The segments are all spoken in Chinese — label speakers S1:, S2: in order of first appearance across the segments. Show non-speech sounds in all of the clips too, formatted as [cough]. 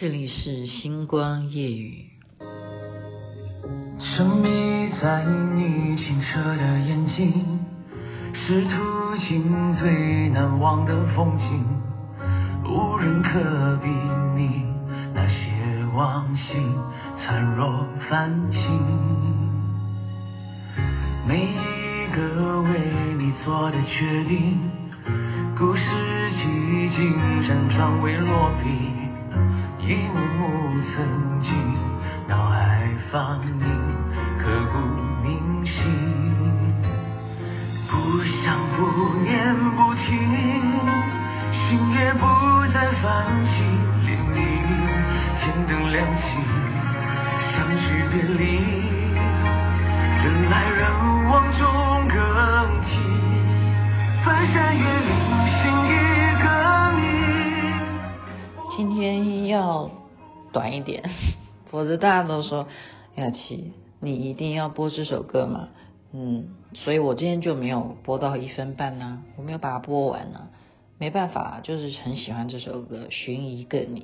S1: 这里是星光夜语。
S2: 沉迷在你清澈的眼睛，是途经最难忘的风景，无人可比拟那些往昔灿若繁星。每一个为你做的决定，故事几经辗转未落笔。一幕幕曾经脑海放映，刻骨铭心。不想不念不听，心也不再泛起涟漪。天灯亮起，相聚别离，人来人往中更替。翻山越岭，心一。
S1: 今天。要短一点，[laughs] 否则大家都说雅琪，你一定要播这首歌嘛？嗯，所以我今天就没有播到一分半呢、我没有把它播完呢、没办法，就是很喜欢这首歌《寻一个你》，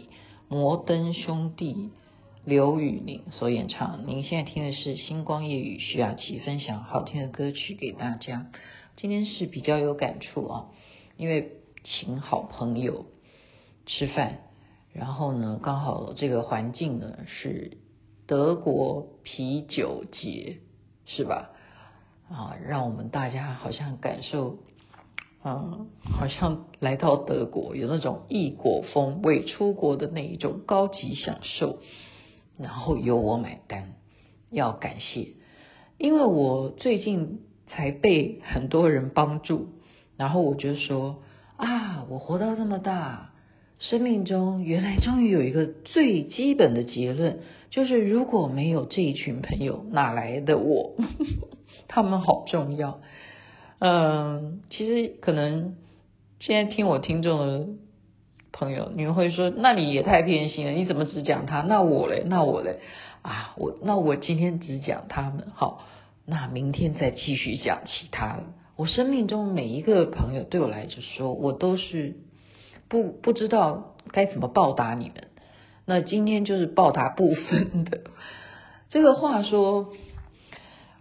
S1: 摩登兄弟刘宇宁所演唱。您现在听的是星光夜雨，徐雅琪分享好听的歌曲给大家。今天是比较有感触啊，因为请好朋友吃饭。然后呢，刚好这个环境呢是德国啤酒节，是吧？啊，让我们大家好像感受，嗯，好像来到德国，有那种异国风味出国的那一种高级享受。然后由我买单，要感谢，因为我最近才被很多人帮助，然后我就说啊，我活到这么大。生命中原来终于有一个最基本的结论，就是如果没有这一群朋友，哪来的我？[laughs] 他们好重要。嗯，其实可能现在听我听众的朋友，你们会说，那你也太偏心了，你怎么只讲他？那我嘞？那我嘞？啊，我那我今天只讲他们，好，那明天再继续讲其他的。我生命中每一个朋友对我来说，我都是。不不知道该怎么报答你们，那今天就是报答部分的。[laughs] 这个话说，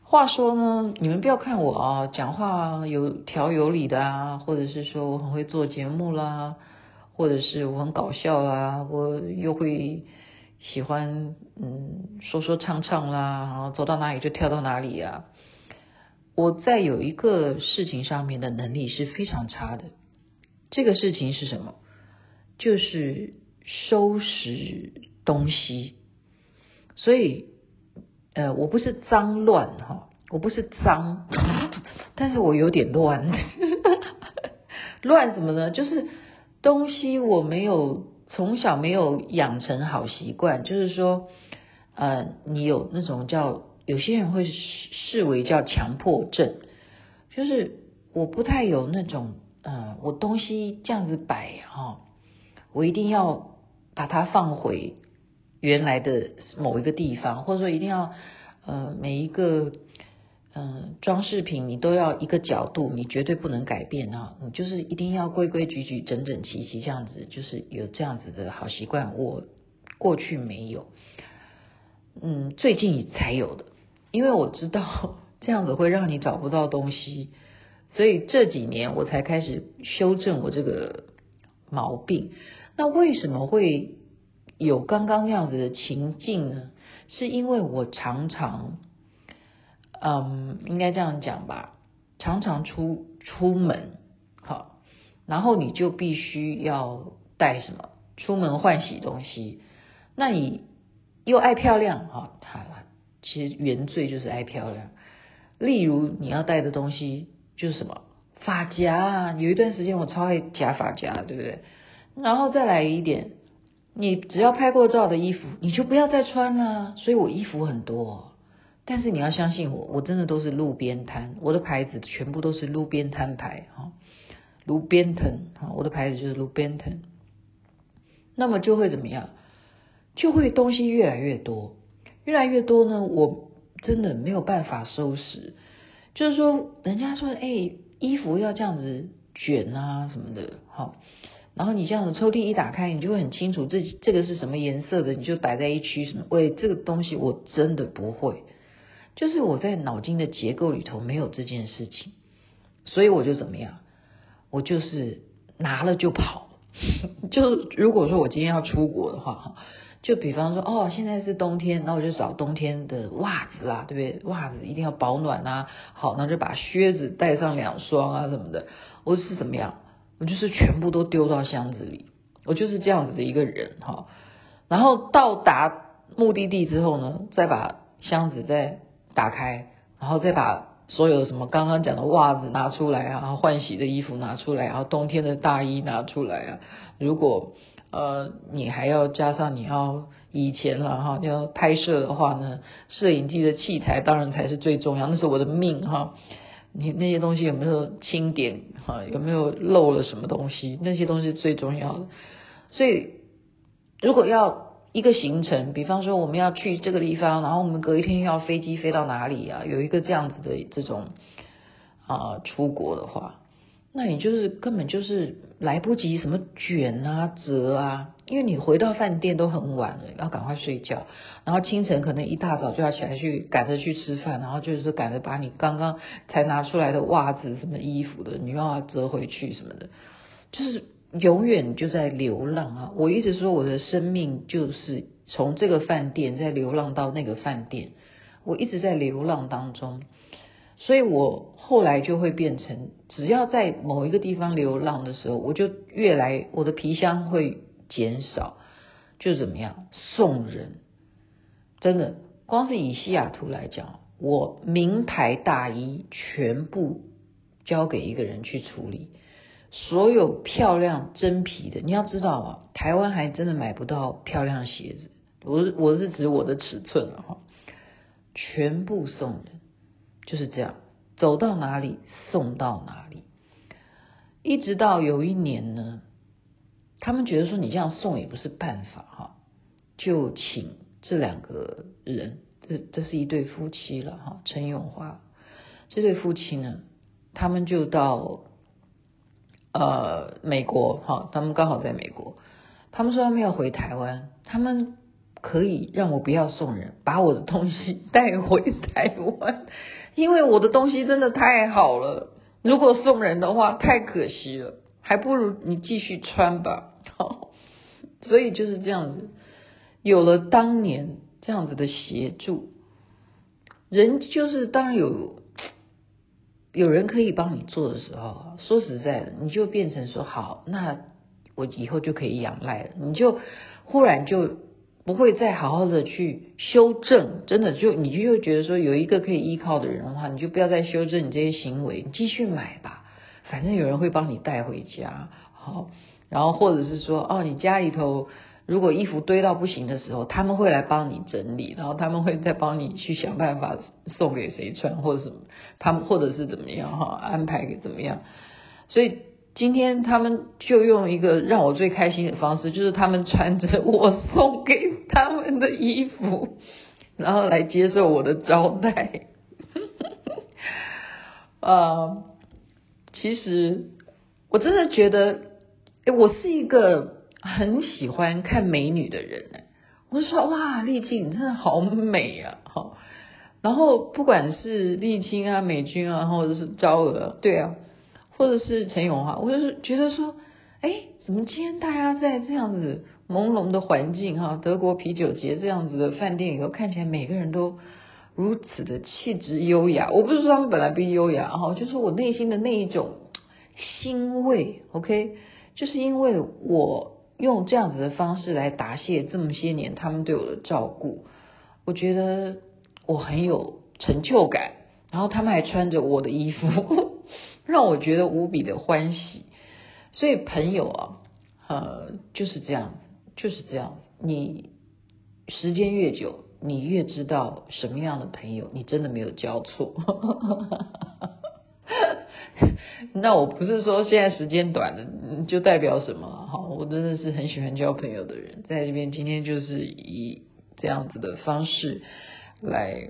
S1: 话说呢，你们不要看我啊，讲话有条有理的啊，或者是说我很会做节目啦，或者是我很搞笑啦，我又会喜欢嗯说说唱唱啦，然后走到哪里就跳到哪里啊。我在有一个事情上面的能力是非常差的。这个事情是什么？就是收拾东西。所以，呃，我不是脏乱哈，我不是脏，[laughs] 但是我有点乱。[laughs] 乱什么呢？就是东西我没有从小没有养成好习惯，就是说，呃，你有那种叫有些人会视为叫强迫症，就是我不太有那种。呃，我东西这样子摆哈，我一定要把它放回原来的某一个地方，或者说一定要呃每一个嗯装饰品你都要一个角度，你绝对不能改变啊，你就是一定要规规矩矩、整整齐齐这样子，就是有这样子的好习惯。我过去没有，嗯，最近才有的，因为我知道 [laughs] 这样子会让你找不到东西。所以这几年我才开始修正我这个毛病。那为什么会有刚刚那样子的情境呢？是因为我常常，嗯，应该这样讲吧，常常出出门，好，然后你就必须要带什么？出门换洗东西。那你又爱漂亮，哈，好了，其实原罪就是爱漂亮。例如你要带的东西。就是什么发夹，有一段时间我超爱夹发夹，对不对？然后再来一点，你只要拍过照的衣服，你就不要再穿了。所以我衣服很多，但是你要相信我，我真的都是路边摊，我的牌子全部都是路边摊牌哈，路边摊哈，我的牌子就是路边摊。那么就会怎么样？就会东西越来越多，越来越多呢，我真的没有办法收拾。就是说，人家说，哎，衣服要这样子卷啊什么的，好，然后你这样子抽屉一打开，你就会很清楚这这个是什么颜色的，你就摆在一区什么。喂，这个东西我真的不会，就是我在脑筋的结构里头没有这件事情，所以我就怎么样，我就是拿了就跑。[laughs] 就如果说我今天要出国的话，哈就比方说哦，现在是冬天，那我就找冬天的袜子啦，对不对？袜子一定要保暖啊，好，那就把靴子带上两双啊什么的。我是怎么样？我就是全部都丢到箱子里，我就是这样子的一个人哈。然后到达目的地之后呢，再把箱子再打开，然后再把所有什么刚刚讲的袜子拿出来啊，换洗的衣服拿出来，然后冬天的大衣拿出来啊。如果呃你还要加上你要以前了哈，要拍摄的话呢，摄影机的器材当然才是最重要，那是我的命哈。你那些东西有没有清点啊？有没有漏了什么东西？那些东西最重要的。所以，如果要一个行程，比方说我们要去这个地方，然后我们隔一天要飞机飞到哪里啊？有一个这样子的这种啊出国的话。那你就是根本就是来不及什么卷啊折啊，因为你回到饭店都很晚了，要赶快睡觉，然后清晨可能一大早就要起来去赶着去吃饭，然后就是赶着把你刚刚才拿出来的袜子、什么衣服的，你又要折回去什么的，就是永远就在流浪啊！我一直说我的生命就是从这个饭店在流浪到那个饭店，我一直在流浪当中。所以我后来就会变成，只要在某一个地方流浪的时候，我就越来我的皮箱会减少，就怎么样送人，真的，光是以西雅图来讲，我名牌大衣全部交给一个人去处理，所有漂亮真皮的，你要知道啊，台湾还真的买不到漂亮鞋子，我是我是指我的尺寸了哈，全部送人。就是这样，走到哪里送到哪里，一直到有一年呢，他们觉得说你这样送也不是办法哈，就请这两个人，这这是一对夫妻了哈，陈永华这对夫妻呢，他们就到呃美国哈，他们刚好在美国，他们说他们要回台湾，他们可以让我不要送人，把我的东西带回台湾。因为我的东西真的太好了，如果送人的话太可惜了，还不如你继续穿吧。好，[laughs] 所以就是这样子，有了当年这样子的协助，人就是当有有人可以帮你做的时候，说实在的，你就变成说好，那我以后就可以仰赖了，你就忽然就。不会再好好的去修正，真的就你就会觉得说有一个可以依靠的人的话，你就不要再修正你这些行为，你继续买吧，反正有人会帮你带回家，好，然后或者是说哦，你家里头如果衣服堆到不行的时候，他们会来帮你整理，然后他们会再帮你去想办法送给谁穿或者什么，他们或者是怎么样哈，安排给怎么样，所以。今天他们就用一个让我最开心的方式，就是他们穿着我送给他们的衣服，[laughs] 然后来接受我的招待。[laughs] 呃，其实我真的觉得，诶，我是一个很喜欢看美女的人。我就说哇，丽青你真的好美啊！哈，然后不管是丽青啊、美君啊，或者是昭娥，对啊。或者是陈永华，我就是觉得说，哎，怎么今天大家在这样子朦胧的环境哈，德国啤酒节这样子的饭店里头，看起来每个人都如此的气质优雅。我不是说他们本来不优雅哈，就是我内心的那一种欣慰。OK，就是因为我用这样子的方式来答谢这么些年他们对我的照顾，我觉得我很有成就感。然后他们还穿着我的衣服。[laughs] 让我觉得无比的欢喜，所以朋友啊，呃，就是这样，就是这样。你时间越久，你越知道什么样的朋友，你真的没有交错。[laughs] 那我不是说现在时间短了就代表什么，哈，我真的是很喜欢交朋友的人，在这边今天就是以这样子的方式来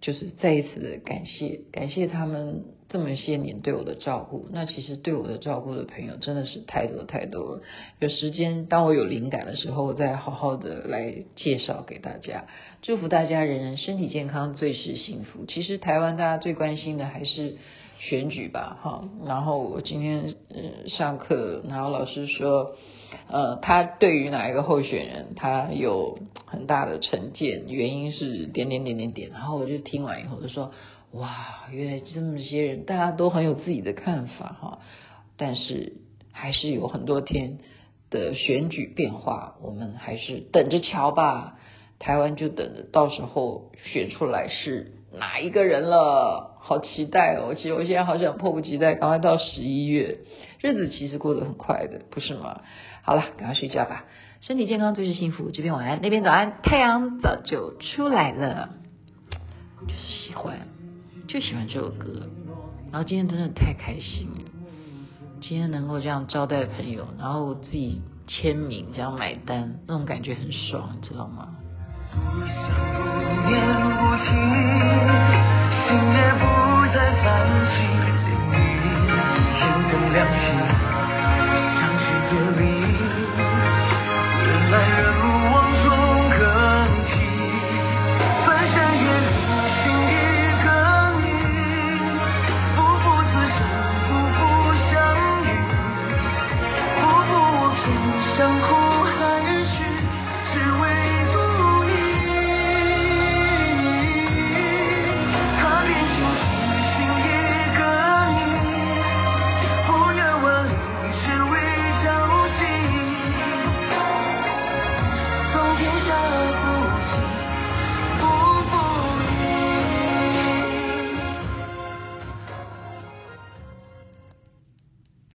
S1: 就是再一次的感谢，感谢他们这么些年对我的照顾。那其实对我的照顾的朋友真的是太多太多了。有时间，当我有灵感的时候，我再好好的来介绍给大家。祝福大家人人身体健康，最是幸福。其实台湾大家最关心的还是选举吧，哈。然后我今天呃上课，然后老师说。呃，他对于哪一个候选人，他有很大的成见，原因是点点点点点。然后我就听完以后就说，哇，原来这么些人，大家都很有自己的看法哈。但是还是有很多天的选举变化，我们还是等着瞧吧。台湾就等着到时候选出来是哪一个人了，好期待哦！其实我现在好想迫不及待，赶快到十一月，日子其实过得很快的，不是吗？好了，赶快睡觉吧，身体健康最是幸福。这边晚安，那边早安，太阳早就出来了，就是喜欢，就喜欢这首歌。然后今天真的太开心了，今天能够这样招待朋友，然后自己签名这样买单，那种感觉很爽，你知道吗？心也不再烦心，连你天更亮